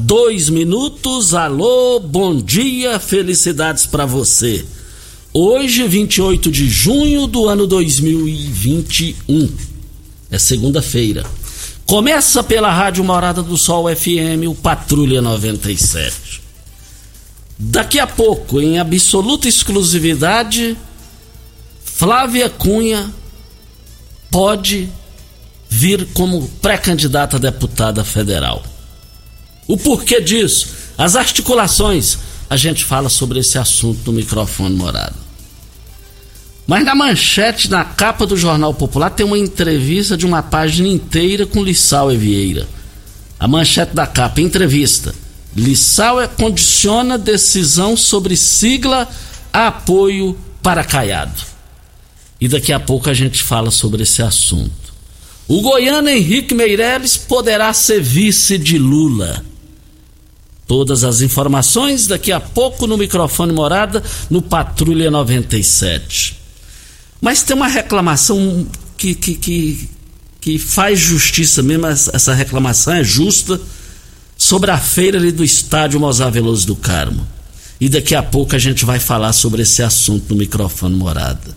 dois minutos. Alô, bom dia, felicidades para você. Hoje, 28 de junho do ano 2021. É segunda-feira. Começa pela Rádio Morada do Sol FM, o Patrulha 97. Daqui a pouco, em absoluta exclusividade, Flávia Cunha pode vir como pré-candidata a deputada federal. O porquê disso? As articulações. A gente fala sobre esse assunto no microfone morado. Mas na manchete, na capa do Jornal Popular, tem uma entrevista de uma página inteira com Lissau Vieira. A manchete da capa, entrevista. Lissau condiciona decisão sobre sigla apoio para Caiado. E daqui a pouco a gente fala sobre esse assunto. O goiano Henrique Meirelles poderá ser vice de Lula. Todas as informações daqui a pouco no microfone morada no Patrulha 97. Mas tem uma reclamação que, que, que, que faz justiça mesmo, essa reclamação é justa, sobre a feira ali do estádio Mozar Veloso do Carmo. E daqui a pouco a gente vai falar sobre esse assunto no microfone morada.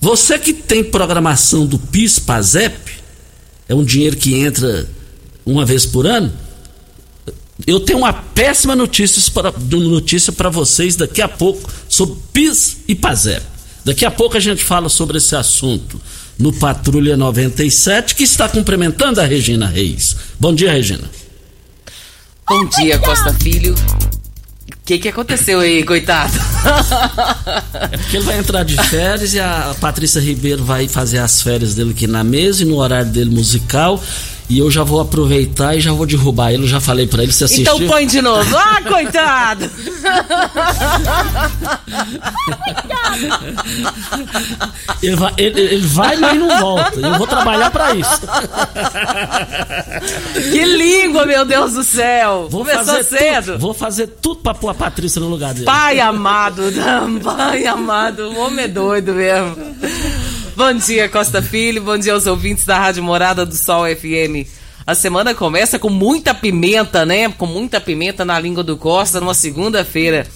Você que tem programação do PIS PASEP, é um dinheiro que entra uma vez por ano. Eu tenho uma péssima notícia para, notícia para vocês daqui a pouco sobre PIS e PASEP. Daqui a pouco a gente fala sobre esse assunto no Patrulha 97, que está cumprimentando a Regina Reis. Bom dia, Regina. Bom dia, Costa Filho. O que, que aconteceu aí, coitado? É porque ele vai entrar de férias e a Patrícia Ribeiro vai fazer as férias dele aqui na mesa e no horário dele musical. E eu já vou aproveitar e já vou derrubar ele. Já falei para ele se assistir. Então põe de novo. Ah, coitado! ele, vai, ele, ele vai, mas não volta. Eu vou trabalhar para isso. Que língua, meu Deus do céu! Vou Começou fazer cedo. Tudo, vou fazer tudo pra pôr a Patrícia no lugar dele. Pai amado, pai amado, o homem é doido mesmo. Bom dia, Costa Filho. Bom dia aos ouvintes da Rádio Morada do Sol FM. A semana começa com muita pimenta, né? Com muita pimenta na língua do Costa, numa segunda-feira.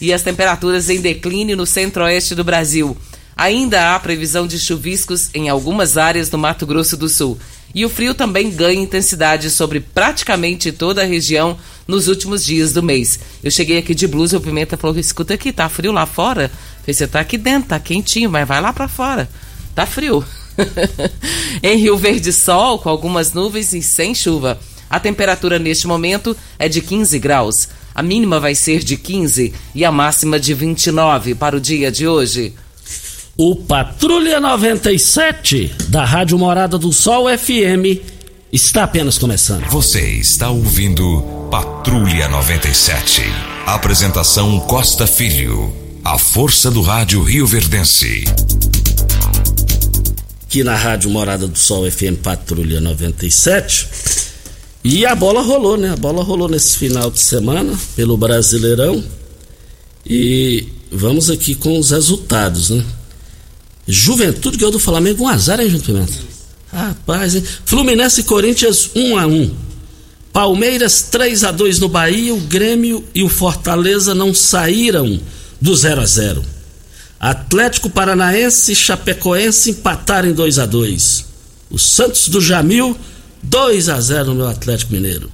E as temperaturas em declínio no centro-oeste do Brasil. Ainda há previsão de chuviscos em algumas áreas do Mato Grosso do Sul. E o frio também ganha intensidade sobre praticamente toda a região nos últimos dias do mês. Eu cheguei aqui de blusa e o Pimenta falou: escuta aqui, tá frio lá fora? falei, você tá aqui dentro, tá quentinho, mas vai lá para fora. Tá frio. em Rio Verde, sol, com algumas nuvens e sem chuva. A temperatura neste momento é de 15 graus. A mínima vai ser de 15 e a máxima de 29 para o dia de hoje. O Patrulha 97 da Rádio Morada do Sol FM está apenas começando. Você está ouvindo Patrulha 97. Apresentação Costa Filho. A força do rádio Rio Verdense. Aqui na Rádio Morada do Sol FM Patrulha 97. E a bola rolou, né? A bola rolou nesse final de semana pelo Brasileirão. E vamos aqui com os resultados, né? Juventude ganhou do Flamengo um azar, hein, Junto Pimenta? Rapaz, hein? Fluminense e Corinthians 1 a 1 Palmeiras 3 a 2 no Bahia, o Grêmio e o Fortaleza não saíram do 0 a 0 Atlético Paranaense e Chapecoense empataram em 2 a 2 O Santos do Jamil 2 a 0 no Atlético Mineiro.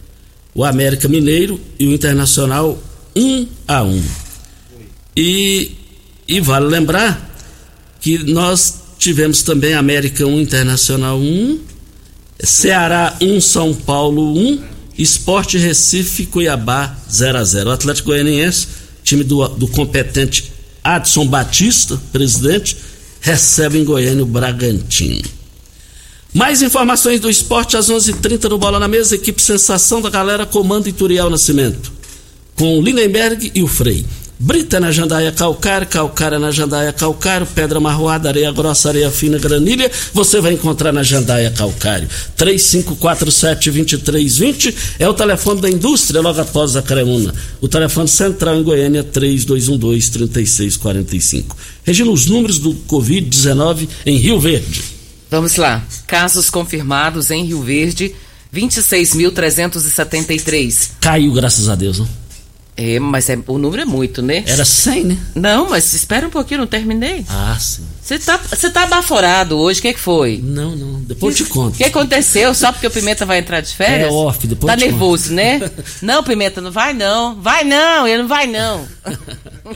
O América Mineiro e o Internacional 1 a 1 E, e vale lembrar que nós tivemos também América 1, Internacional 1, Ceará 1, São Paulo 1, Esporte Recife Cuiabá 0 a 0 O Atlético Goianiense, time do, do competente Adson Batista, presidente, recebe em Goiânia o Bragantino. Mais informações do esporte às 11:30 h 30 no Bola na Mesa, equipe Sensação da Galera, comando Ituriel Nascimento. Com o Lindenberg e o Frei. Brita na jandaia calcário, calcária na jandaia calcário, pedra marroada, areia grossa, areia fina, granilha, você vai encontrar na jandaia calcário. 3547-2320 é o telefone da indústria logo após a Creuna. O telefone central em Goiânia 3212-3645. Regina, os números do Covid-19 em Rio Verde. Vamos lá. Casos confirmados em Rio Verde, 26.373. Caiu, graças a Deus, não? É, mas é, o número é muito, né? Era 100, né? Não, mas espera um pouquinho, não terminei. Ah, sim. Você tá, você tá baforado hoje, o que, que foi? Não, não, depois eu te conto. O que aconteceu? Só porque o Pimenta vai entrar de férias? É off, depois Tá eu te nervoso, conto. né? Não, Pimenta, não vai não. Vai não, ele não vai não.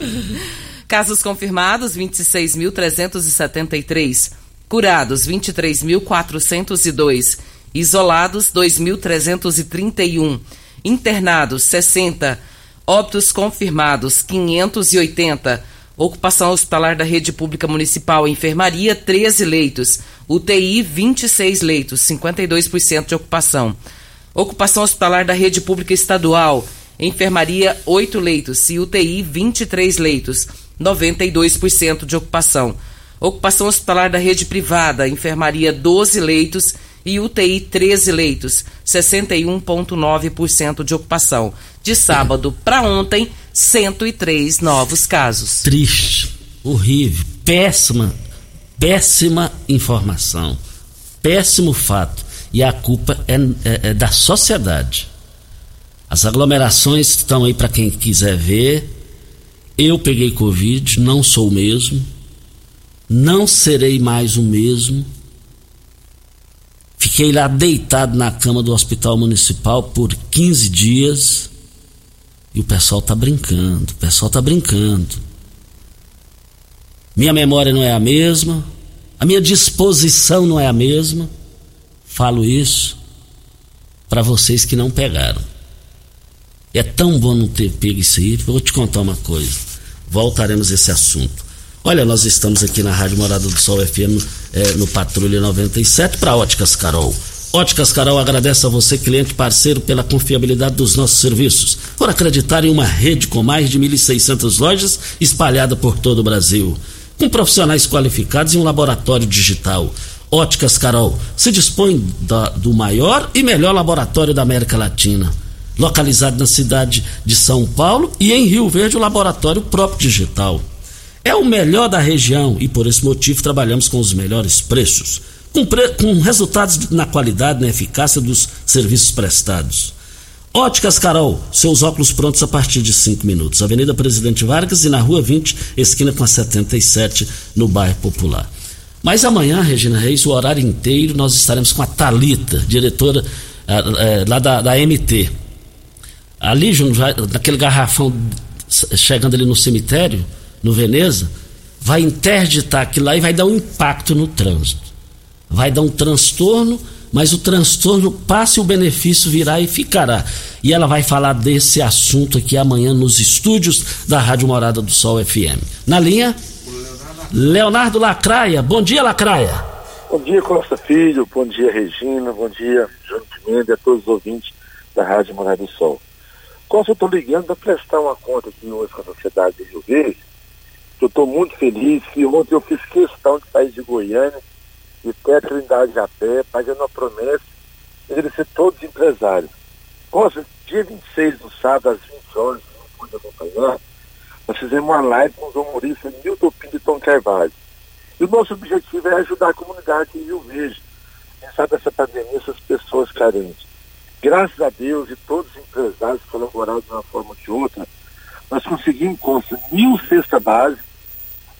Casos confirmados, 26.373. Curados, 23.402. Isolados, 2.331. Internados, 60. Óbitos confirmados, 580. Ocupação hospitalar da rede pública municipal, enfermaria, 13 leitos. UTI, 26 leitos, 52% de ocupação. Ocupação hospitalar da rede pública estadual, enfermaria, 8 leitos e UTI, 23 leitos, 92% de ocupação. Ocupação hospitalar da rede privada, enfermaria, 12 leitos e UTI 13 leitos, 61,9% de ocupação. De sábado para ontem, 103 novos casos. Triste, horrível, péssima, péssima informação, péssimo fato. E a culpa é, é- é da sociedade. As aglomerações estão aí para quem quiser ver. Eu peguei Covid, não sou o mesmo. Não serei mais o mesmo. Fiquei lá deitado na cama do hospital municipal por 15 dias. E o pessoal tá brincando, o pessoal tá brincando. Minha memória não é a mesma, a minha disposição não é a mesma. Falo isso para vocês que não pegaram. É tão bom não ter pego isso aí. Vou te contar uma coisa. Voltaremos a esse assunto. Olha, nós estamos aqui na Rádio Morada do Sol FM eh, no Patrulha 97 para Óticas Carol. Óticas Carol agradece a você, cliente parceiro, pela confiabilidade dos nossos serviços, por acreditar em uma rede com mais de 1.600 lojas espalhada por todo o Brasil, com profissionais qualificados e um laboratório digital. Óticas Carol se dispõe da- do maior e melhor laboratório da América Latina localizado na cidade de São Paulo e em Rio Verde o laboratório próprio digital. É o melhor da região e por esse motivo trabalhamos com os melhores preços, com, com resultados na qualidade na eficácia dos serviços prestados. Óticas Carol, seus óculos prontos a partir de 5 minutos. Avenida Presidente Vargas e na Rua 20, esquina com a 77, no bairro Popular. Mas amanhã, Regina Reis, o horário inteiro, nós estaremos com a Talita, diretora ah, eh, lá da, da MT. Ali, naquele garrafão chegando ali no cemitério, no Veneza, vai interditar aquilo lá e vai dar um impacto no trânsito. Vai dar um transtorno, mas o transtorno passa e o benefício virá e ficará. E ela vai falar desse assunto aqui amanhã nos estúdios da Rádio Morada do Sol FM. Na linha, Leonardo Lacraia. Bom dia, Lacraia. Bom dia, Costa Filho. Bom dia, Regina. Bom dia, João Pimenta e a todos os ouvintes da Rádio Morada do Sol. Costa, eu estou ligando para prestar uma conta aqui hoje com a sociedade de Rio Verde. Eu estou muito feliz que ontem eu fiz questão de sair de Goiânia e até a Trindade a pé, fazendo uma promessa de agradecer todos os empresários. Costa, dia 26 do sábado, às 20 horas, não pude acompanhar, nós fizemos uma live com os humoristas Milton Pinto e Tom Carvalho. E o nosso objetivo é ajudar a comunidade em Rio Verde. Quem sabe essa pandemia, essas pessoas carentes. Graças a Deus e todos os empresários colaboraram de uma forma ou de outra, nós conseguimos construir mil cestas base,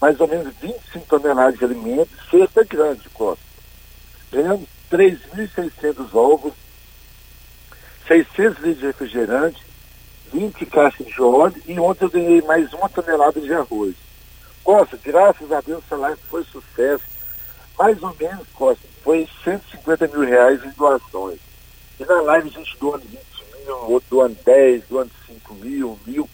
mais ou menos 25 toneladas de alimentos, cesta grande, Costa. Ganhamos 3.600 ovos, 600 litros de refrigerante, 20 caixas de óleo e ontem eu ganhei mais uma tonelada de arroz. Costa, graças a Deus essa live foi sucesso. Mais ou menos, Costa, foi 150 mil reais em doações. E na live a gente doando 20 mil, outro doando 10, doando 5 mil, mil.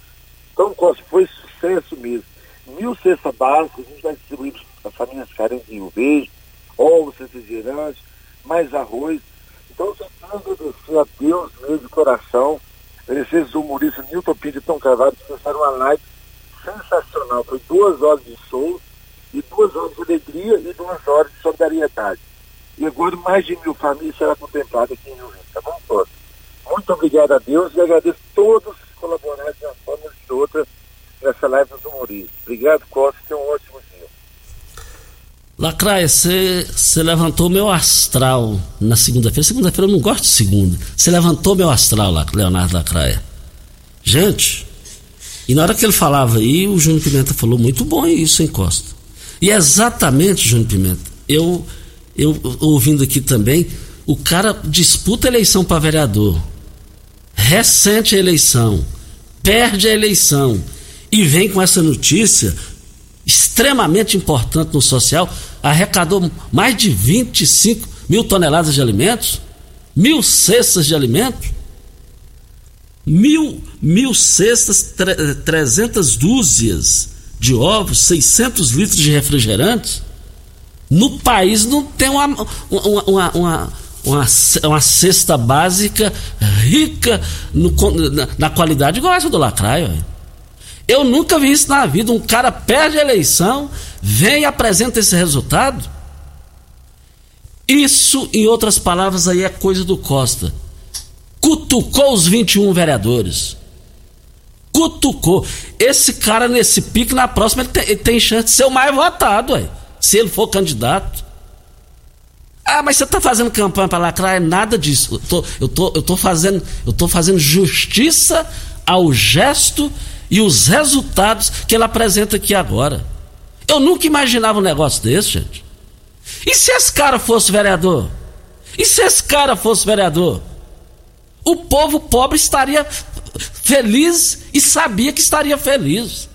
Então, Costa, foi sucesso mesmo. Mil cestas básicas, a gente vai distribuir para famílias carentes em Rio Verde, ovos, refrigerantes, mais arroz. Então, eu só quero agradecer a Deus mesmo de coração, agradecer os humoristas Nilton Pinto e Tom Carvalho que fizeram uma live sensacional. Foi duas horas de show, e duas horas de alegria e duas horas de solidariedade. E agora mais de mil famílias será contemplada aqui em Rio Verde, tá bom, todos? Muito obrigado a Deus e agradeço todos que colaboraram de uma forma ou de outra nessa live dos humoristas. Obrigado, Costa, tenha um ótimo dia. Lacraia, você levantou meu astral na segunda-feira. Segunda-feira eu não gosto de segunda. Você levantou meu astral, Leonardo Lacraia. Gente, e na hora que ele falava aí, o Júnior Pimenta falou: muito bom isso, hein, Costa? E é exatamente, Júnior Pimenta, eu, eu ouvindo aqui também, o cara disputa a eleição para vereador, recente a eleição, perde a eleição e vem com essa notícia extremamente importante no social, arrecadou mais de 25 mil toneladas de alimentos, mil cestas de alimentos mil, mil cestas, tre, 300 dúzias de ovos, 600 litros de refrigerantes. No país não tem uma, uma, uma, uma, uma, uma cesta básica rica no, na, na, qualidade igual essa do Lacraio. Eu nunca vi isso na vida. Um cara perde a eleição, vem e apresenta esse resultado. Isso, em outras palavras, aí é coisa do Costa cutucou os 21 vereadores. Cutucou. Esse cara, nesse pique, na próxima, ele tem, ele tem chance de ser o mais votado, ué, se ele for candidato. Ah, mas você está fazendo campanha para lacrar? É nada disso. Eu tô, eu, tô, eu, tô fazendo, eu tô fazendo justiça ao gesto e os resultados que ele apresenta aqui agora. Eu nunca imaginava um negócio desse, gente. E se esse cara fosse vereador? E se esse cara fosse vereador? o povo pobre estaria feliz e sabia que estaria feliz.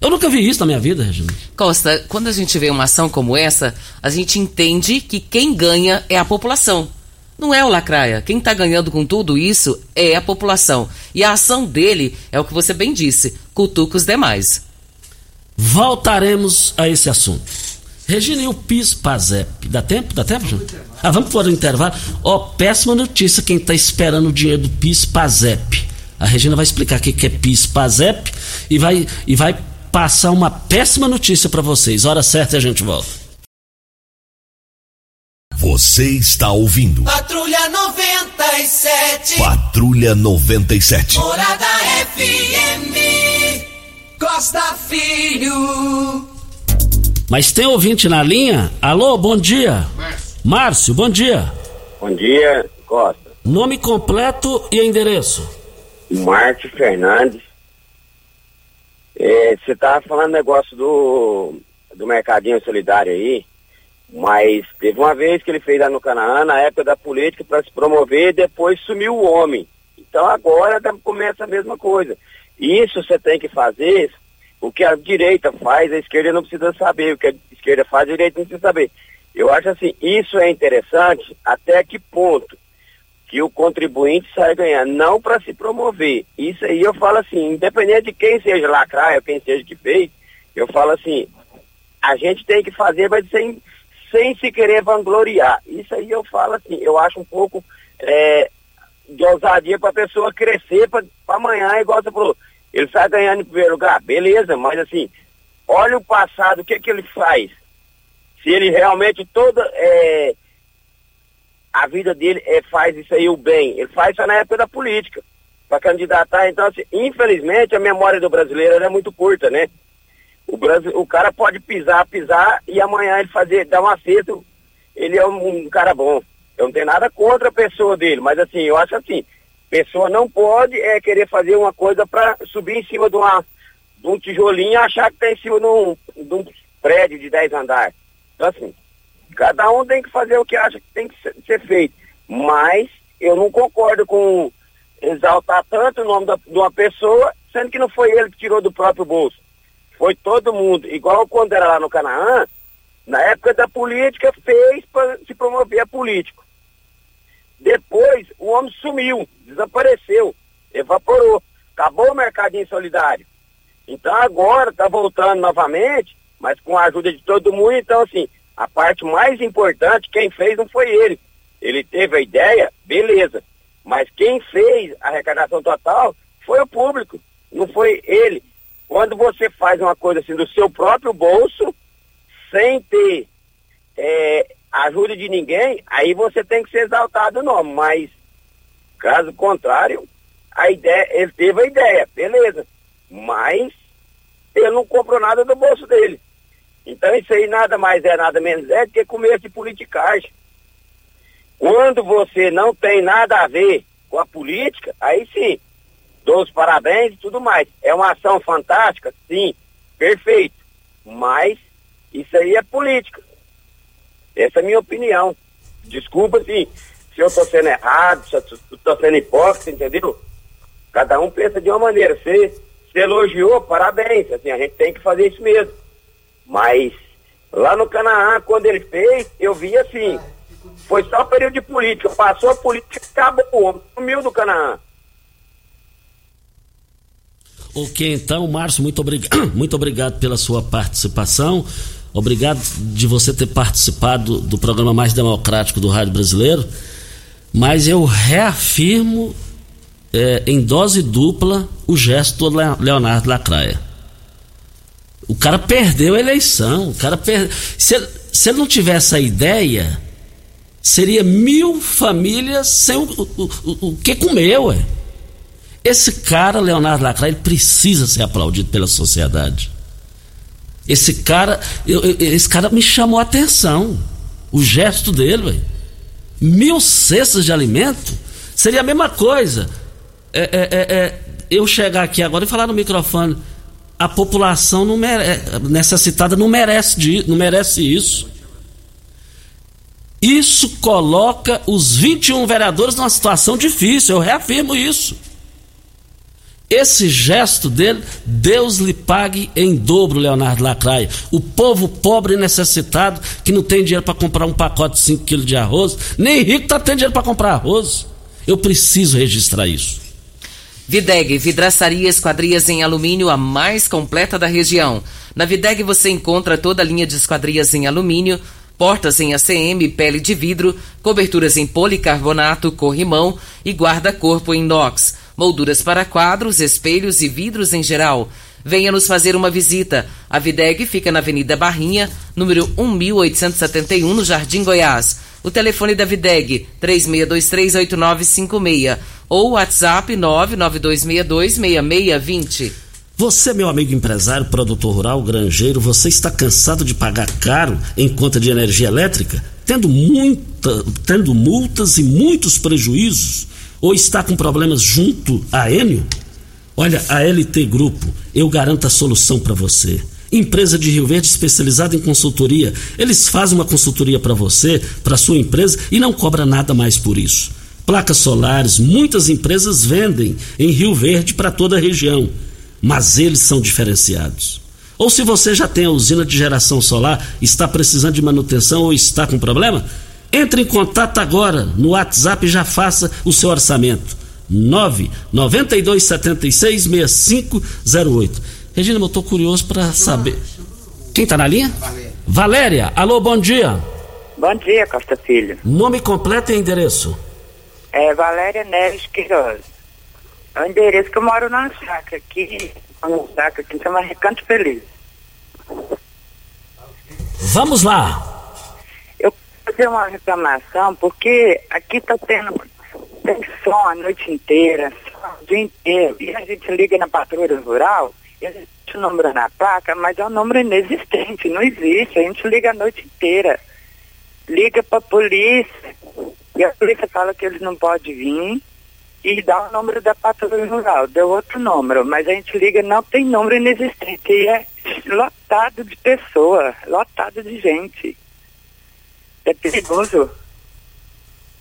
Eu nunca vi isso na minha vida, Regina. Costa, quando a gente vê uma ação como essa, a gente entende que quem ganha é a população. Não é o Lacraia. Quem está ganhando com tudo isso é a população. E a ação dele é o que você bem disse: cutuca os demais. Voltaremos a esse assunto. Regina, e o PIS PASEP? Dá tempo? Dá tempo, Júnior? Ah, vamos por um intervalo. Ó, oh, péssima notícia quem está esperando o dinheiro do PIS PASEP. A Regina vai explicar o que é PIS PASEP e vai, e vai passar uma péssima notícia para vocês. Hora certa e a gente volta. Você está ouvindo. Patrulha 97. Patrulha 97. Morada FM. Costa Filho. Mas tem ouvinte na linha? Alô, bom dia. Márcio. Márcio, bom dia. Bom dia, Costa. Nome completo e endereço. Márcio Fernandes. É, você estava falando negócio do, do Mercadinho Solidário aí, mas teve uma vez que ele fez lá no Canaã, na época da política, para se promover, depois sumiu o homem. Então agora começa a mesma coisa. Isso você tem que fazer o que a direita faz, a esquerda não precisa saber. O que a esquerda faz, a direita não precisa saber. Eu acho assim, isso é interessante até que ponto que o contribuinte sai ganhando, não para se promover. Isso aí eu falo assim, independente de quem seja lacraia, quem seja que fez, eu falo assim, a gente tem que fazer, mas sem, sem se querer vangloriar. Isso aí eu falo assim, eu acho um pouco é, de ousadia para a pessoa crescer para amanhã, igual você falou. Ele sai ganhando em primeiro lugar, beleza, mas assim, olha o passado, o que, que ele faz? Se ele realmente toda é, a vida dele é, faz isso aí o bem, ele faz só na época da política, para candidatar. Então, assim, infelizmente, a memória do brasileiro é muito curta, né? O, Brasil, o cara pode pisar, pisar e amanhã ele fazer, dar um acerto, ele é um, um cara bom. Eu não tenho nada contra a pessoa dele, mas assim, eu acho assim, pessoa não pode é, querer fazer uma coisa para subir em cima de, uma, de um tijolinho e achar que está em cima de um, de um prédio de 10 andares. Então assim, cada um tem que fazer o que acha que tem que ser, ser feito. Mas eu não concordo com exaltar tanto o nome da, de uma pessoa, sendo que não foi ele que tirou do próprio bolso. Foi todo mundo. Igual quando era lá no Canaã, na época da política, fez para se promover a político. Depois, o homem sumiu, desapareceu, evaporou. Acabou o mercadinho solidário. Então agora está voltando novamente, mas com a ajuda de todo mundo. Então, assim, a parte mais importante, quem fez não foi ele. Ele teve a ideia, beleza. Mas quem fez a arrecadação total foi o público, não foi ele. Quando você faz uma coisa assim do seu próprio bolso, sem ter é, ajuda de ninguém, aí você tem que ser exaltado o nome. Mas, caso contrário, a ideia, ele teve a ideia, beleza. Mas ele não comprou nada do bolso dele. Então isso aí nada mais é, nada menos é do que começo de politicagem. Quando você não tem nada a ver com a política, aí sim, dou os parabéns e tudo mais. É uma ação fantástica? Sim, perfeito. Mas isso aí é política. Essa é a minha opinião. Desculpa se, se eu estou sendo errado, se eu estou sendo hipócrita, entendeu? Cada um pensa de uma maneira. Você, você elogiou, parabéns. Assim, a gente tem que fazer isso mesmo. Mas lá no Canaã, quando ele fez, eu vi assim, foi só período de política. Passou a política, acabou o homem, sumiu do Canaã. Ok, então, Márcio, muito, obrig... muito obrigado pela sua participação. Obrigado de você ter participado do programa mais democrático do Rádio Brasileiro. Mas eu reafirmo é, em dose dupla o gesto do Leonardo Lacraia. O cara perdeu a eleição. O cara per... se, ele, se ele não tivesse a ideia, seria mil famílias sem o, o, o, o que comer, ué. Esse cara, Leonardo Lacraia, ele precisa ser aplaudido pela sociedade. Esse cara, eu, esse cara me chamou a atenção. O gesto dele, ué. Mil cestas de alimento seria a mesma coisa. É, é, é, é eu chegar aqui agora e falar no microfone a população não mere... necessitada não merece, de... não merece isso. Isso coloca os 21 vereadores numa situação difícil, eu reafirmo isso. Esse gesto dele, Deus lhe pague em dobro, Leonardo Lacraia. O povo pobre e necessitado, que não tem dinheiro para comprar um pacote de 5 quilos de arroz, nem rico está tendo dinheiro para comprar arroz. Eu preciso registrar isso. Videg, vidraçaria esquadrias em alumínio a mais completa da região. Na Videg você encontra toda a linha de esquadrias em alumínio, portas em ACM, pele de vidro, coberturas em policarbonato, corrimão e guarda-corpo em inox, molduras para quadros, espelhos e vidros em geral. Venha nos fazer uma visita. A Videg fica na Avenida Barrinha, número 1871, no Jardim Goiás. O telefone da Videg, 36238956 ou WhatsApp 992626620. Você, meu amigo empresário, produtor rural, granjeiro, você está cansado de pagar caro em conta de energia elétrica, tendo, muita, tendo multas e muitos prejuízos? Ou está com problemas junto à Enio? Olha, a LT Grupo, eu garanto a solução para você. Empresa de Rio Verde especializada em consultoria. Eles fazem uma consultoria para você, para sua empresa e não cobra nada mais por isso. Placas solares, muitas empresas vendem em Rio Verde para toda a região, mas eles são diferenciados. Ou se você já tem a usina de geração solar, está precisando de manutenção ou está com problema, entre em contato agora no WhatsApp e já faça o seu orçamento. 992766508. Regina, eu estou curioso para saber. Quem tá na linha? Valéria. Valéria, alô, bom dia. Bom dia, Costa Filho. Nome completo e endereço? É Valéria Neves Queiroz. É o endereço que eu moro na chácara aqui, uma chácara aqui chama Recanto Feliz. Vamos lá. Fazer uma reclamação porque aqui tá tendo tem som a noite inteira, o dia inteiro. E a gente liga na patrulha rural e gente o número na placa, mas é um número inexistente, não existe. A gente liga a noite inteira. Liga para a polícia e a polícia fala que eles não podem vir e dá o número da patrulha rural. Deu outro número, mas a gente liga, não tem número inexistente. E é lotado de pessoa, lotado de gente. É perigoso.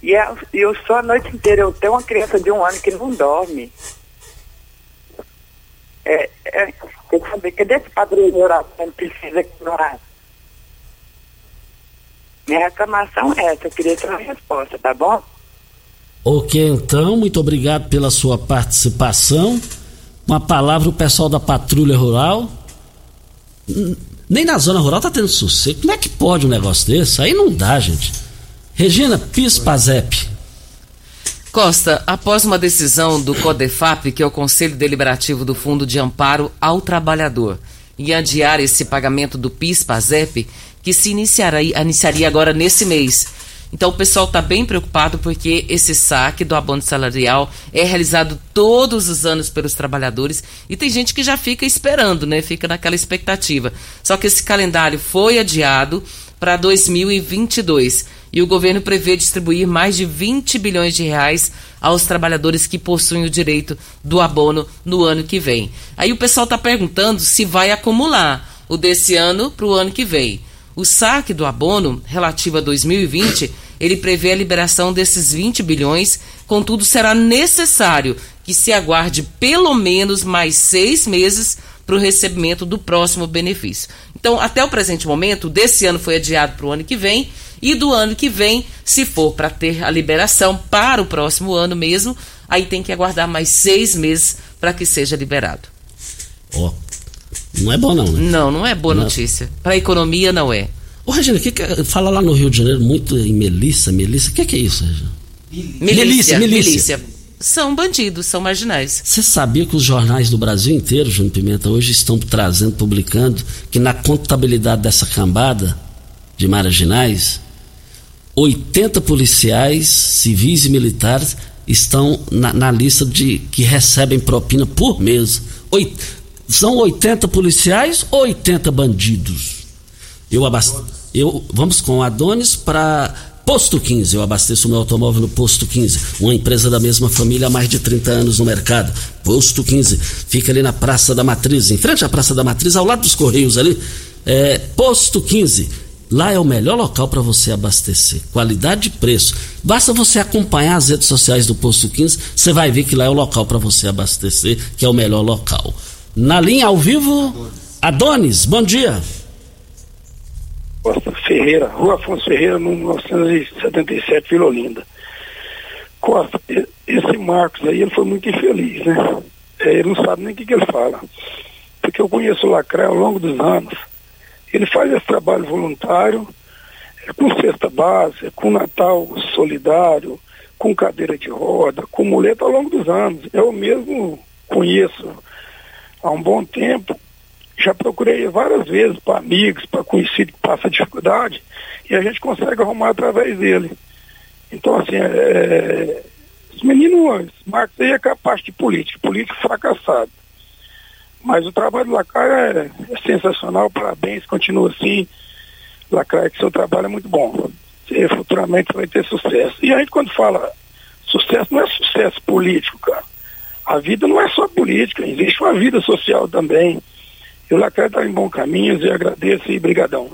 E é, eu sou a noite inteira, eu tenho uma criança de um ano que não dorme. É, é, tem que saber, cadê esse padrinho rural que precisa ignorar? Minha reclamação é essa, eu queria ter uma resposta, tá bom? Ok, então, muito obrigado pela sua participação. Uma palavra o pessoal da Patrulha Rural. Nem na zona rural tá tendo sossego. Como é que pode um negócio desse? Aí não dá, gente. Regina Pispazep. Costa, após uma decisão do CODEFAP, que é o Conselho Deliberativo do Fundo de Amparo ao Trabalhador, e adiar esse pagamento do PIS-PASEP, que se iniciaria, iniciaria agora nesse mês. Então o pessoal está bem preocupado porque esse saque do abono salarial é realizado todos os anos pelos trabalhadores e tem gente que já fica esperando, né? Fica naquela expectativa. Só que esse calendário foi adiado para 2022 e o governo prevê distribuir mais de 20 bilhões de reais aos trabalhadores que possuem o direito do abono no ano que vem. Aí o pessoal está perguntando se vai acumular o desse ano para o ano que vem. O saque do abono relativo a 2020, ele prevê a liberação desses 20 bilhões, contudo será necessário que se aguarde pelo menos mais seis meses para o recebimento do próximo benefício. Então, até o presente momento, desse ano foi adiado para o ano que vem e do ano que vem, se for para ter a liberação para o próximo ano mesmo, aí tem que aguardar mais seis meses para que seja liberado. Ó, não é bom não, né? Não, não é boa não. notícia. Para a economia não é. Ô, Regina, que que é, fala lá no Rio de Janeiro muito em Melissa, Melissa. O que, que, é isso, Regina? Milícia, milícia, milícia. São bandidos, são marginais. Você sabia que os jornais do Brasil inteiro, Júnior Pimenta, hoje estão trazendo, publicando, que na contabilidade dessa cambada de marginais, 80 policiais civis e militares estão na, na lista de que recebem propina por mês. Oit, são 80 policiais ou 80 bandidos? Eu abaste, eu vamos com Adonis para Posto 15. Eu abasteço meu automóvel no Posto 15, uma empresa da mesma família há mais de 30 anos no mercado. Posto 15 fica ali na Praça da Matriz, em frente à Praça da Matriz, ao lado dos Correios ali. É, Posto 15 Lá é o melhor local para você abastecer. Qualidade e preço. Basta você acompanhar as redes sociais do Posto 15, você vai ver que lá é o local para você abastecer, que é o melhor local. Na linha ao vivo, Adonis, bom dia. Costa Ferreira, Rua Afonso Ferreira, 1977, Vila Olinda. Costa, esse Marcos aí, ele foi muito infeliz, né? É, ele não sabe nem o que, que ele fala. Porque eu conheço o Lacraia ao longo dos anos ele faz esse trabalho voluntário, é, com cesta básica, com Natal solidário, com cadeira de roda, com muleta ao longo dos anos. Eu mesmo conheço há um bom tempo, já procurei várias vezes para amigos, para conhecidos que passam dificuldade, e a gente consegue arrumar através dele. Então, assim, é, os meninos, Marcos aí é capaz de político, político fracassado. Mas o trabalho do Lacraia é, é sensacional, parabéns, continua assim. Lacraia, que seu trabalho é muito bom. E futuramente vai ter sucesso. E a gente quando fala sucesso, não é sucesso político, cara. A vida não é só política, existe uma vida social também. E o Lacraia está em bom caminho e agradeço e brigadão.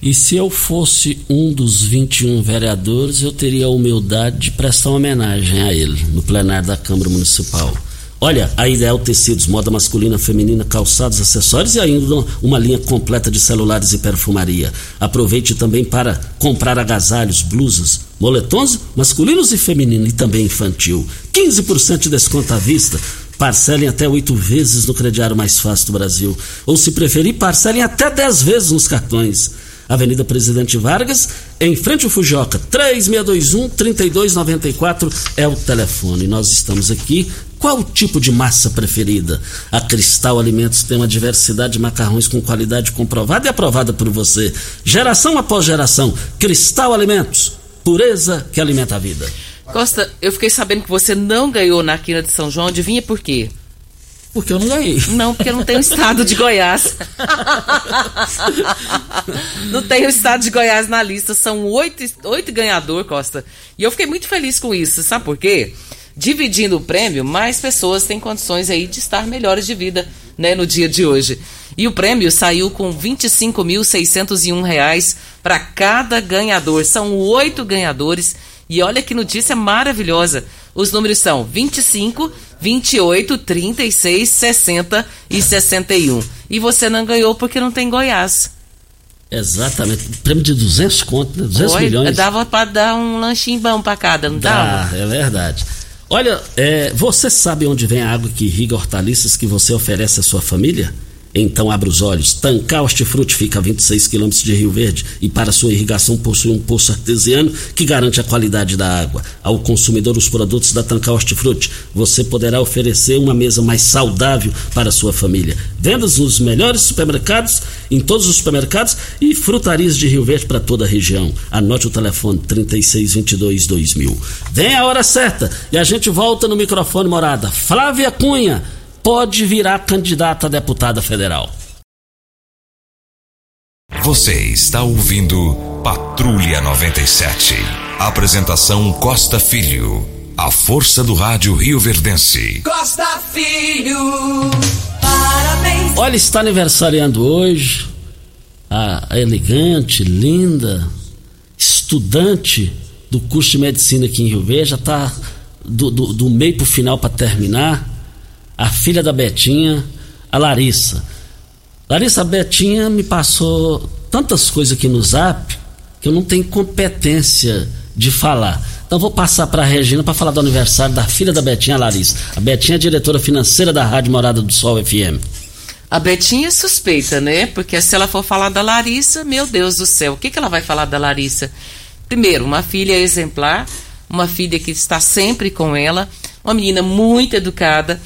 E se eu fosse um dos 21 vereadores, eu teria a humildade de prestar uma homenagem a ele no plenário da Câmara Municipal. Olha, a Ideal Tecidos, moda masculina, feminina, calçados, acessórios e ainda uma linha completa de celulares e perfumaria. Aproveite também para comprar agasalhos, blusas, moletons masculinos e femininos e também infantil. 15% de desconto à vista. Parcelem até oito vezes no crediário mais fácil do Brasil. Ou, se preferir, parcelem até dez vezes nos cartões. Avenida Presidente Vargas, em frente ao Fujoca, 3621-3294 é o telefone. Nós estamos aqui. Qual o tipo de massa preferida? A Cristal Alimentos tem uma diversidade de macarrões com qualidade comprovada e aprovada por você. Geração após geração. Cristal Alimentos, pureza que alimenta a vida. Costa, eu fiquei sabendo que você não ganhou na Quina de São João. Adivinha por quê? Porque eu não ganhei. Não, porque não tem o estado de Goiás. não tem o estado de Goiás na lista. São oito, oito ganhadores, Costa. E eu fiquei muito feliz com isso. Sabe por quê? Dividindo o prêmio, mais pessoas têm condições aí de estar melhores de vida né, no dia de hoje. E o prêmio saiu com R$ 25.601 para cada ganhador. São oito ganhadores. E olha que notícia maravilhosa. Os números são 25, 28, 36, 60 e 61. E você não ganhou porque não tem Goiás. Exatamente. Prêmio de 200 contos, né? 200 Oi, milhões. Dava para dar um lanchinho bom para cada, não dava? Ah, é verdade. Olha, é, você sabe onde vem a água que irriga hortaliças que você oferece à sua família? Então abra os olhos. Tancar Hortifruti fica a 26 quilômetros de Rio Verde e para sua irrigação possui um poço artesiano que garante a qualidade da água. Ao consumidor os produtos da Tancar Hortifruti, você poderá oferecer uma mesa mais saudável para sua família. Vendas nos melhores supermercados, em todos os supermercados e frutarias de Rio Verde para toda a região. Anote o telefone 3622 2000. Vem a hora certa e a gente volta no microfone morada. Flávia Cunha pode virar candidata a deputada federal. Você está ouvindo Patrulha 97. Apresentação Costa Filho. A força do rádio Rio Verdense. Costa Filho, parabéns. Olha, está aniversariando hoje a, a elegante, linda, estudante do curso de medicina aqui em Rio Verde, já está do, do, do meio para o final para terminar a filha da Betinha, a Larissa. Larissa, Betinha me passou tantas coisas aqui no zap que eu não tenho competência de falar. Então vou passar para a Regina para falar do aniversário da filha da Betinha, a Larissa. A Betinha é diretora financeira da Rádio Morada do Sol FM. A Betinha é suspeita, né? Porque se ela for falar da Larissa, meu Deus do céu, o que, que ela vai falar da Larissa? Primeiro, uma filha exemplar, uma filha que está sempre com ela, uma menina muito educada,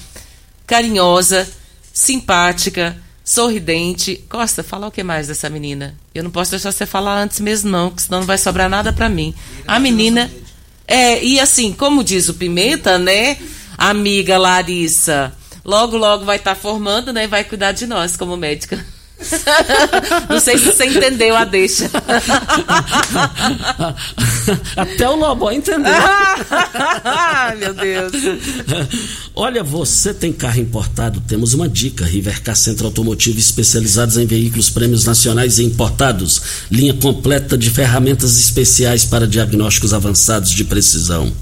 carinhosa, simpática, sorridente. Costa, fala o que mais dessa menina? Eu não posso deixar você falar antes mesmo, não, que senão não vai sobrar nada para mim. A menina. É, e assim, como diz o Pimenta, né? Amiga Larissa, logo, logo vai estar tá formando, né? E vai cuidar de nós como médica. Não sei se você entendeu a deixa. Até o Lobó entendeu. Ai, meu Deus. Olha, você tem carro importado? Temos uma dica. Rivercar Centro Automotivo especializados em veículos prêmios nacionais e importados. Linha completa de ferramentas especiais para diagnósticos avançados de precisão.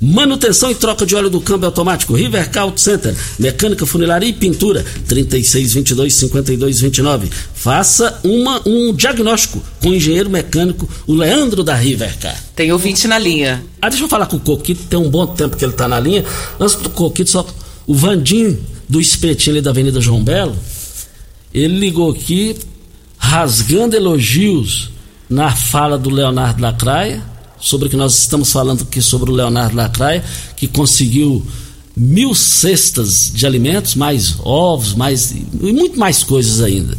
Manutenção e troca de óleo do câmbio automático. Rivercar Auto Center. Mecânica, funilaria e pintura. 3622 5229. Faça uma, um diagnóstico com o engenheiro mecânico, o Leandro da Rivercar. Tem ouvinte na linha. Ah, deixa eu falar com o Coquito, tem um bom tempo que ele está na linha. Antes do Coquito, só o Vandim do espetinho ali da Avenida João Belo, ele ligou aqui rasgando elogios na fala do Leonardo Lacraia, sobre o que nós estamos falando aqui sobre o Leonardo Lacraia, que conseguiu mil cestas de alimentos, mais ovos, mais e muito mais coisas ainda.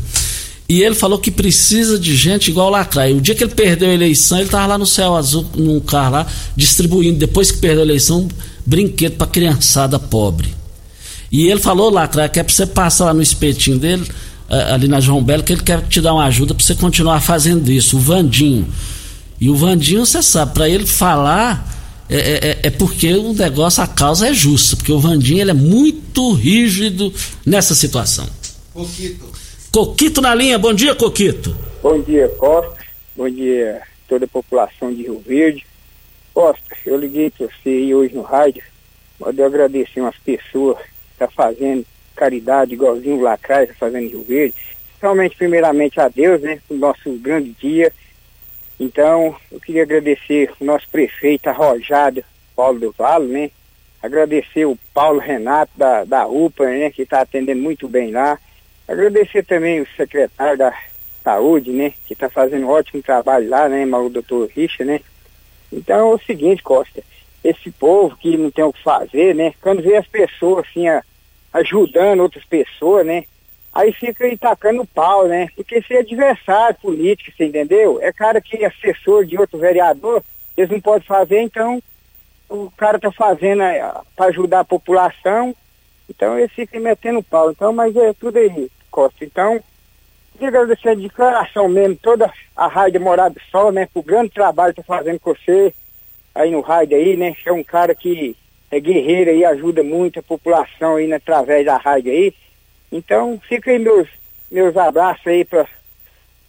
E ele falou que precisa de gente igual o Lacraia. O dia que ele perdeu a eleição, ele estava lá no céu azul, num carro lá, distribuindo, depois que perdeu a eleição, brinquedo para criançada pobre. E ele falou lá atrás que é para você passar lá no espetinho dele, ali na João Belo, que ele quer te dar uma ajuda para você continuar fazendo isso. O Vandinho. E o Vandinho, você sabe, para ele falar é, é, é, porque o negócio, a causa é justa, porque o Vandinho ele é muito rígido nessa situação. Coquito. Coquito na linha, bom dia, Coquito. Bom dia, Costa. Bom dia, toda a população de Rio Verde. Costa, eu liguei para você aí hoje no rádio, mas eu agradecer umas pessoas que estão tá fazendo caridade, igualzinho o Lacraia está fazendo em Rio Verde. Realmente, primeiramente a Deus, né, o nosso grande dia. Então, eu queria agradecer o nosso prefeito arrojado, Paulo do Vale, né, Agradecer o Paulo Renato da, da UPA, né, que está atendendo muito bem lá. Agradecer também o secretário da Saúde, né, que está fazendo um ótimo trabalho lá, né, o doutor Richa, né. Então é o seguinte, Costa, esse povo que não tem o que fazer, né, quando vê as pessoas assim, a, ajudando outras pessoas, né, aí fica aí tacando pau, né, porque se é adversário político, você entendeu? É cara que é assessor de outro vereador, eles não podem fazer, então o cara tá fazendo é, para ajudar a população, então ele fica metendo pau. Então, mas é tudo aí, Costa. Então, queria agradecer a declaração mesmo, toda a Rádio Morada do Sol, né, pro grande trabalho que tá fazendo com você aí no rádio aí, né? É um cara que é guerreiro e ajuda muito a população aí né, através da rádio aí. Então, fica aí meus, meus abraços aí para o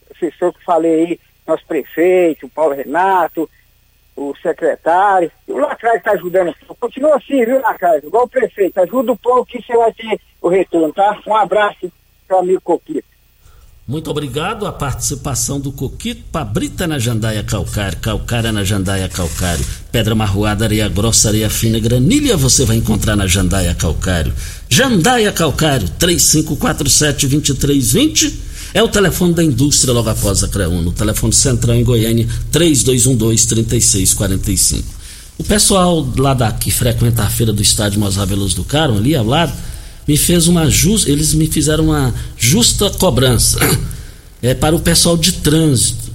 professor que falei aí, nosso prefeito, Paulo Renato, o secretário, o Lacraio está ajudando. Continua assim, viu, Lacraio? Igual o prefeito, ajuda o povo que você vai ter o retorno, tá? Um abraço o amigo Coquito. Muito obrigado a participação do Coquito, Pabrita na Jandaia Calcário, Calcária na Jandaia Calcário, Pedra Marroada, Areia Grossa, Areia Fina, Granilha você vai encontrar na Jandaia Calcário. Jandaia Calcário, 3547-2320 é o telefone da indústria logo após a CREUNO, telefone central em Goiânia, 3212-3645. O pessoal lá da, que frequenta a feira do estádio Veloso do Caro, ali ao lado, me fez uma justa, eles me fizeram uma justa cobrança é, para o pessoal de trânsito.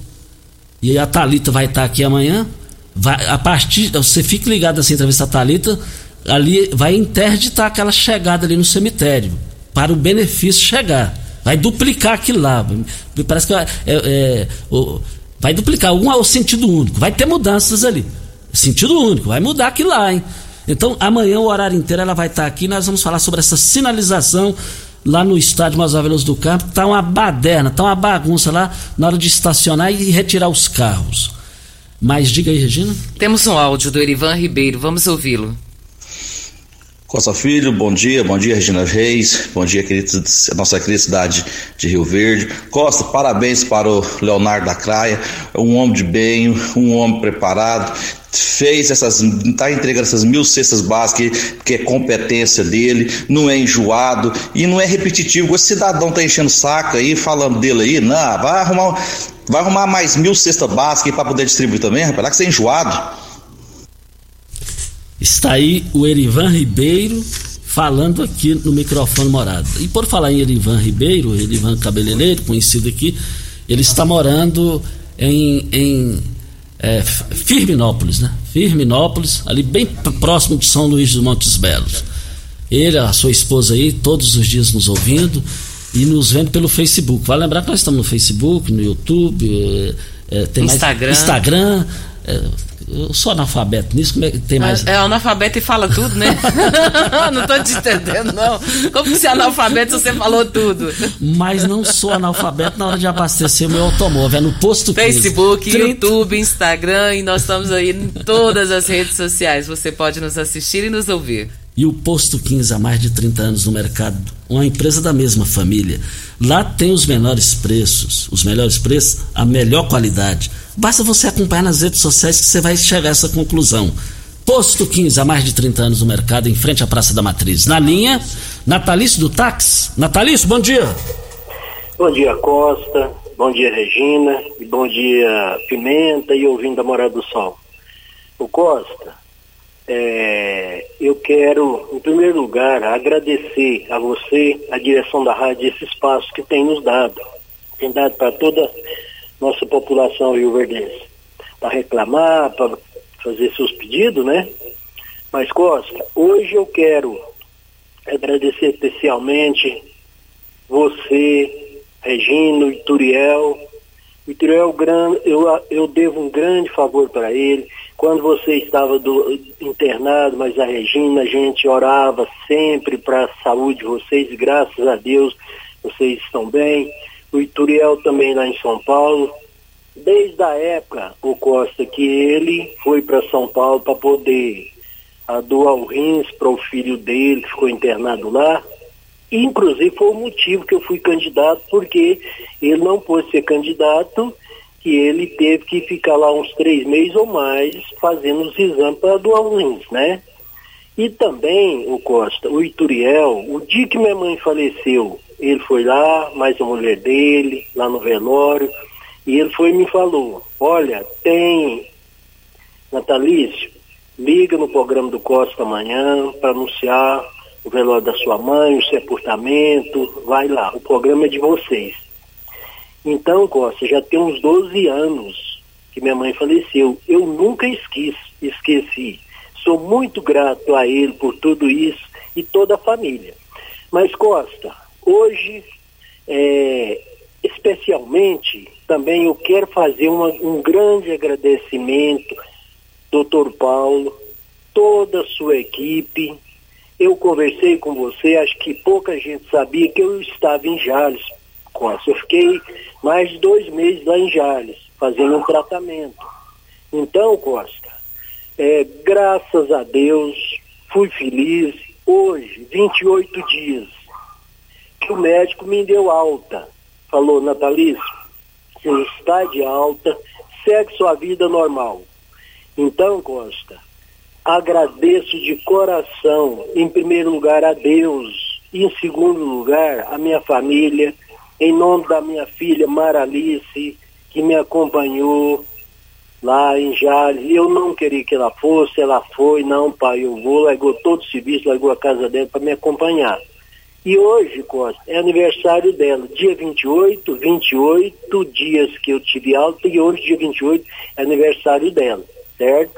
E a Talita vai estar aqui amanhã. Vai, a partir, você fique ligado assim, entrevista a Talita, ali vai interditar aquela chegada ali no cemitério para o benefício chegar. Vai duplicar aquilo lá. Parece que é, é, o, vai duplicar. Um é o sentido único. Vai ter mudanças ali. Sentido único. Vai mudar aquilo lá, hein? Então, amanhã, o horário inteiro, ela vai estar aqui. Nós vamos falar sobre essa sinalização lá no estádio Masavelos do Campo. Tá uma baderna, tá uma bagunça lá na hora de estacionar e retirar os carros. Mas diga aí, Regina. Temos um áudio do Erivan Ribeiro. Vamos ouvi-lo. Costa Filho, bom dia, bom dia Regina Reis, bom dia querida, nossa querida cidade de Rio Verde. Costa, parabéns para o Leonardo da Craia, um homem de bem, um homem preparado, fez essas, está entregando essas mil cestas básicas, que é competência dele, não é enjoado e não é repetitivo. Esse cidadão tá enchendo saco aí, falando dele aí, não, vai arrumar, vai arrumar mais mil cestas básicas para poder distribuir também, rapaz, lá que você é enjoado. Está aí o Erivan Ribeiro falando aqui no microfone morado. E por falar em Erivan Ribeiro, Erivan Cabeleireiro, conhecido aqui, ele está morando em, em é, Firminópolis, né? Firminópolis, ali bem próximo de São Luís dos Montes Belos. Ele, a sua esposa aí, todos os dias nos ouvindo e nos vendo pelo Facebook. Vai lembrar que nós estamos no Facebook, no YouTube, é, é tem Instagram. mais Instagram. É, eu sou analfabeto nisso, como é que tem mais. É, é analfabeto e fala tudo, né? não tô te entendendo, não. Como que você é analfabeto se você falou tudo? Mas não sou analfabeto na hora de abastecer o meu automóvel. É no posto 15. Facebook, 30... YouTube, Instagram e nós estamos aí em todas as redes sociais. Você pode nos assistir e nos ouvir. E o Posto 15 há mais de 30 anos no mercado, uma empresa da mesma família. Lá tem os menores preços, os melhores preços, a melhor qualidade Basta você acompanhar nas redes sociais que você vai chegar a essa conclusão. Posto 15, há mais de 30 anos no mercado, em frente à Praça da Matriz. Na linha, Natalício do Táxi. Natalício, bom dia. Bom dia, Costa. Bom dia, Regina. E bom dia, Pimenta e ouvindo a Morada do Sol. O Costa, é, eu quero, em primeiro lugar, agradecer a você, a direção da rádio, esse espaço que tem nos dado. Tem dado para toda nossa população rio-verdense para reclamar, para fazer seus pedidos, né? Mas Costa, hoje eu quero agradecer especialmente você, Regino, Ituriel. Ituriel, eu, eu devo um grande favor para ele. Quando você estava do, internado, mas a Regina, a gente orava sempre para a saúde de vocês, graças a Deus vocês estão bem o Ituriel também lá em São Paulo. Desde a época, o Costa, que ele foi para São Paulo para poder doar o rins para o filho dele, que ficou internado lá. Inclusive, foi o motivo que eu fui candidato, porque ele não pôde ser candidato, que ele teve que ficar lá uns três meses ou mais fazendo os exames para doar os rins, né? E também, o Costa, o Ituriel, o dia que minha mãe faleceu, ele foi lá, mais a mulher dele, lá no velório, e ele foi e me falou, olha, tem, Natalício, liga no programa do Costa amanhã para anunciar o velório da sua mãe, o sepultamento, vai lá, o programa é de vocês. Então, Costa, já tem uns 12 anos que minha mãe faleceu. Eu nunca esqueci, esqueci. Sou muito grato a ele por tudo isso e toda a família. Mas, Costa, hoje, é, especialmente, também eu quero fazer uma, um grande agradecimento, doutor Paulo, toda a sua equipe. Eu conversei com você, acho que pouca gente sabia que eu estava em Jales, Costa. Eu fiquei mais de dois meses lá em Jales, fazendo um tratamento. Então, Costa, é, graças a Deus, fui feliz. Hoje, 28 dias, que o médico me deu alta. Falou, Natalício, você está de alta, segue sua vida normal. Então, Costa, agradeço de coração, em primeiro lugar, a Deus, e em segundo lugar, a minha família, em nome da minha filha Maralice, que me acompanhou lá em Jales. Eu não queria que ela fosse, ela foi, não, pai, eu vou, largou todo o serviço, largou a casa dela para me acompanhar. E hoje, Costa, é aniversário dela, dia 28, 28 dias que eu tive alta, e hoje, dia 28, é aniversário dela, certo?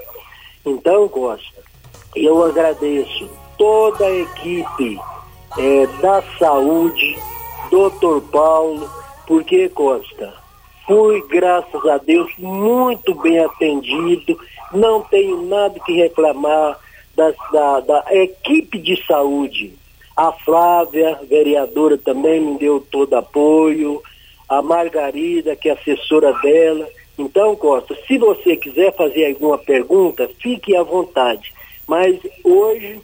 Então, Costa, eu agradeço toda a equipe é, da saúde, doutor Paulo, porque, Costa, fui, graças a Deus, muito bem atendido, não tenho nada que reclamar da, da, da equipe de saúde. A Flávia, vereadora, também me deu todo apoio, a Margarida, que é assessora dela. Então, Costa, se você quiser fazer alguma pergunta, fique à vontade. Mas hoje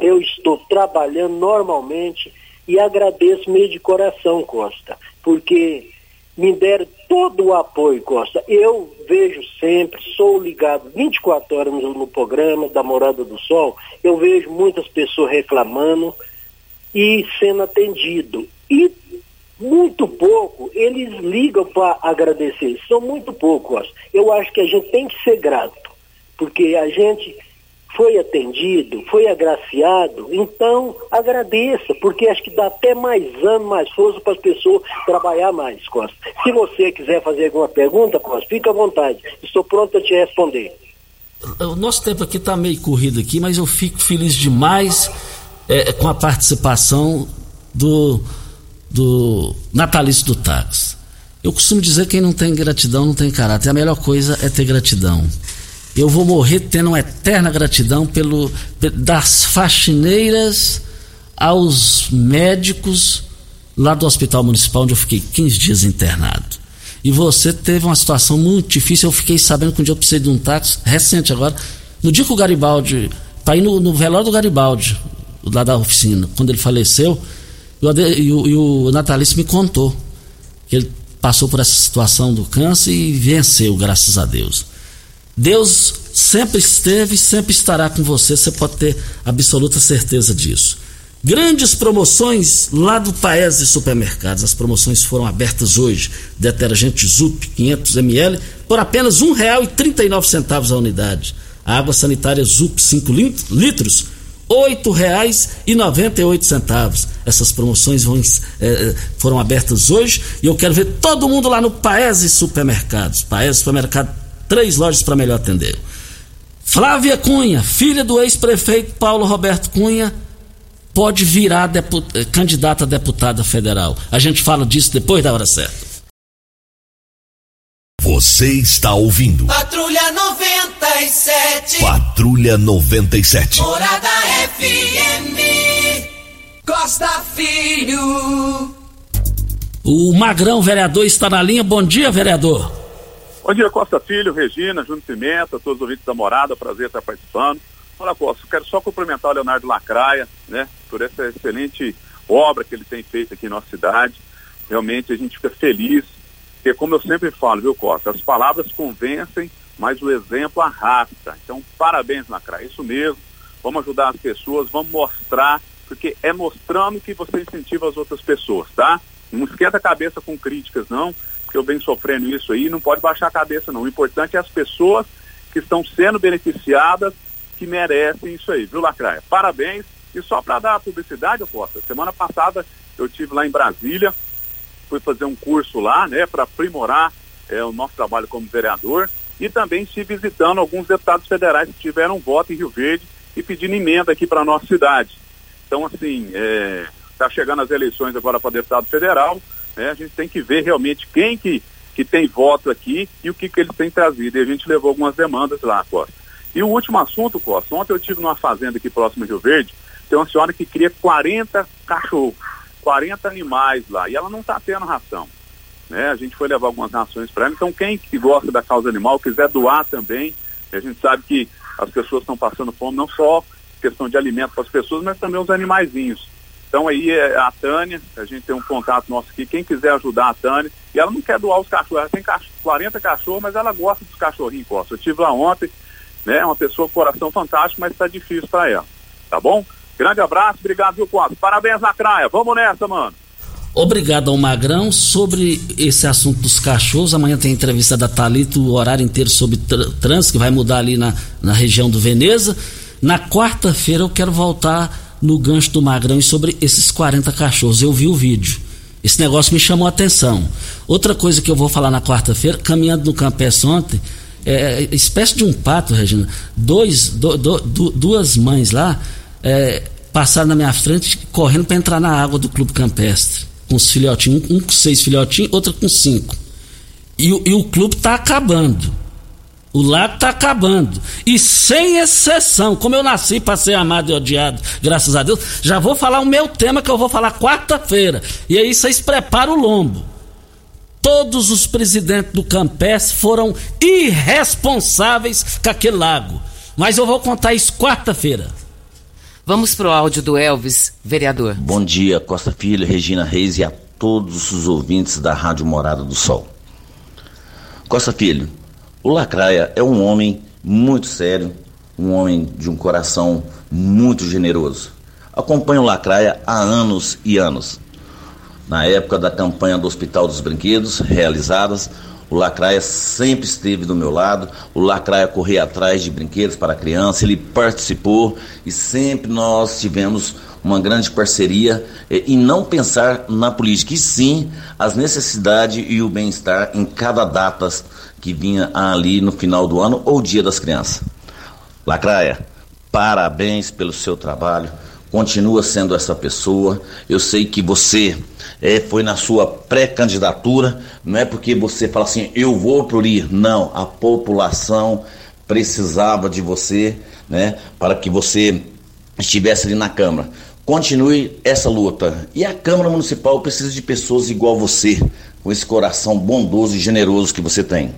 eu estou trabalhando normalmente e agradeço meio de coração, Costa, porque me deram todo o apoio, Costa. Eu vejo sempre, sou ligado 24 horas no, no programa da Morada do Sol, eu vejo muitas pessoas reclamando e sendo atendido. E muito pouco eles ligam para agradecer. São muito poucos. Eu acho que a gente tem que ser grato, porque a gente foi atendido, foi agraciado, então agradeça, porque acho que dá até mais ânimo, mais força para as pessoas trabalhar mais, Costa. Se você quiser fazer alguma pergunta, Costa, fica à vontade. Estou pronto a te responder. O nosso tempo aqui está meio corrido aqui, mas eu fico feliz demais é, com a participação do, do natalício do táxi. Eu costumo dizer que quem não tem gratidão não tem caráter. A melhor coisa é ter gratidão eu vou morrer tendo uma eterna gratidão pelo das faxineiras aos médicos lá do Hospital Municipal onde eu fiquei 15 dias internado. E você teve uma situação muito difícil. Eu fiquei sabendo que um dia eu precisei de um táxi, recente agora, no dia que o Garibaldi, para ir no, no velório do Garibaldi, lá da oficina, quando ele faleceu, e o, e o, e Natalício me contou que ele passou por essa situação do câncer e venceu, graças a Deus. Deus sempre esteve e sempre estará com você, você pode ter absoluta certeza disso. Grandes promoções lá do Paese Supermercados. As promoções foram abertas hoje. Detergente Zup 500 ml por apenas R$ 1,39 a unidade. A água sanitária Zup 5 litros R$ 8,98. Essas promoções vão, é, foram abertas hoje e eu quero ver todo mundo lá no Paese Supermercados. Paese Supermercado três lojas para melhor atender. Flávia Cunha, filha do ex-prefeito Paulo Roberto Cunha, pode virar eh, candidata a deputada federal. A gente fala disso depois da hora certa. Você está ouvindo. Patrulha 97. Patrulha 97. Morada FM. Costa Filho. O Magrão, vereador, está na linha. Bom dia, vereador. Bom dia, Costa Filho, Regina, Júnior Pimenta, todos os ouvintes da morada, prazer estar participando. Olha, Costa, quero só cumprimentar o Leonardo Lacraia, né, por essa excelente obra que ele tem feito aqui em nossa cidade. Realmente a gente fica feliz, porque como eu sempre falo, viu, Costa, as palavras convencem, mas o exemplo arrasta. Então, parabéns, Lacraia, isso mesmo. vamos ajudar as pessoas, vamos mostrar, porque é mostrando que você incentiva as outras pessoas, tá? Não esquenta a cabeça com críticas, não, porque eu venho sofrendo isso aí, não pode baixar a cabeça, não. O importante é as pessoas que estão sendo beneficiadas, que merecem isso aí, viu, Lacraia? Parabéns. E só para dar publicidade, Costa, semana passada eu tive lá em Brasília, fui fazer um curso lá, né, para aprimorar é, o nosso trabalho como vereador e também estive visitando alguns deputados federais que tiveram voto em Rio Verde e pedindo emenda aqui para a nossa cidade. Então, assim, está é, chegando as eleições agora para deputado federal, né, a gente tem que ver realmente quem que, que tem voto aqui e o que, que eles têm trazido. E a gente levou algumas demandas lá, Costa. E o último assunto, Costa, ontem eu tive numa fazenda aqui próximo de Rio Verde, tem uma senhora que cria 40 cachorros, 40 animais lá, e ela não está tendo ração. Né? A gente foi levar algumas rações para ela. Então, quem que gosta da causa animal, quiser doar também, a gente sabe que as pessoas estão passando fome, não só questão de alimento para as pessoas, mas também os animaizinhos. Então aí é a Tânia, a gente tem um contato nosso aqui, quem quiser ajudar a Tânia, e ela não quer doar os cachorros, ela tem 40 cachorros, mas ela gosta dos cachorrinhos, Costa. Eu estive lá ontem, né? Uma pessoa com coração fantástico, mas está difícil para ela. Tá bom? Grande abraço, obrigado, viu, Costa? Parabéns na Craia. Vamos nessa, mano. Obrigado ao Magrão. Sobre esse assunto dos cachorros, amanhã tem entrevista da Thalita, o horário inteiro sobre trânsito, que vai mudar ali na, na região do Veneza. Na quarta-feira eu quero voltar no gancho do Magrão e sobre esses 40 cachorros. Eu vi o vídeo. Esse negócio me chamou a atenção. Outra coisa que eu vou falar na quarta-feira, caminhando no Campes ontem, é, é, espécie de um pato, Regina. Dois, do, do, do, duas mães lá é, passaram na minha frente correndo para entrar na água do clube campestre. Com os filhotinhos, um, com seis filhotinhos, outro com cinco. E, e o clube está acabando. O lago está acabando. E sem exceção, como eu nasci para ser amado e odiado, graças a Deus, já vou falar o meu tema que eu vou falar quarta-feira. E aí vocês preparam o lombo. Todos os presidentes do Campes foram irresponsáveis com aquele lago. Mas eu vou contar isso quarta-feira. Vamos pro áudio do Elvis, vereador. Bom dia, Costa Filho, Regina Reis e a todos os ouvintes da Rádio Morada do Sol. Costa Filho, o Lacraia é um homem muito sério, um homem de um coração muito generoso. Acompanho o Lacraia há anos e anos. Na época da campanha do Hospital dos Brinquedos, realizadas, o Lacraia sempre esteve do meu lado, o Lacraia corria atrás de brinquedos para criança, ele participou e sempre nós tivemos uma grande parceria eh, e não pensar na política, e sim as necessidades e o bem-estar em cada data que vinha ali no final do ano ou dia das crianças. Lacraia, parabéns pelo seu trabalho, continua sendo essa pessoa. Eu sei que você é, foi na sua pré-candidatura, não é porque você fala assim, eu vou pro ir. Não, a população precisava de você, né, para que você estivesse ali na Câmara. Continue essa luta. E a Câmara Municipal precisa de pessoas igual você, com esse coração bondoso e generoso que você tem.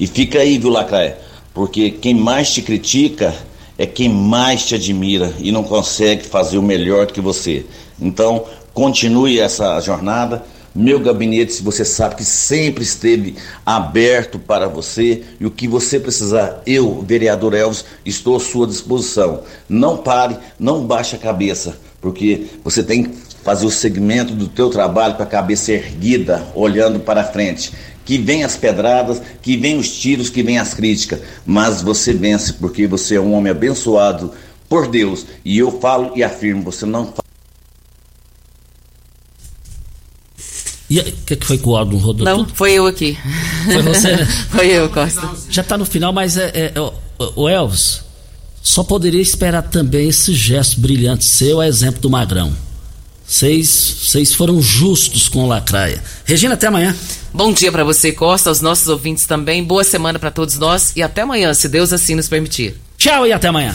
E fica aí, viu, Lacraia? Porque quem mais te critica é quem mais te admira e não consegue fazer o melhor que você. Então, continue essa jornada. Meu gabinete, se você sabe que sempre esteve aberto para você e o que você precisar, eu, vereador Elvis, estou à sua disposição. Não pare, não baixe a cabeça, porque você tem que fazer o segmento do teu trabalho com a cabeça erguida, olhando para frente. Que vem as pedradas, que vem os tiros, que vem as críticas, mas você vence porque você é um homem abençoado por Deus. E eu falo e afirmo, você não E o que, que foi com o Aldo rodou Não, tudo? foi eu aqui. Foi você, né? foi eu, Costa. Já está no final, mas é, é, o, o Elvis, só poderia esperar também esse gesto brilhante seu, a exemplo do Magrão. Vocês foram justos com o Lacraia. Regina, até amanhã. Bom dia para você, Costa, aos nossos ouvintes também. Boa semana para todos nós e até amanhã, se Deus assim nos permitir. Tchau e até amanhã.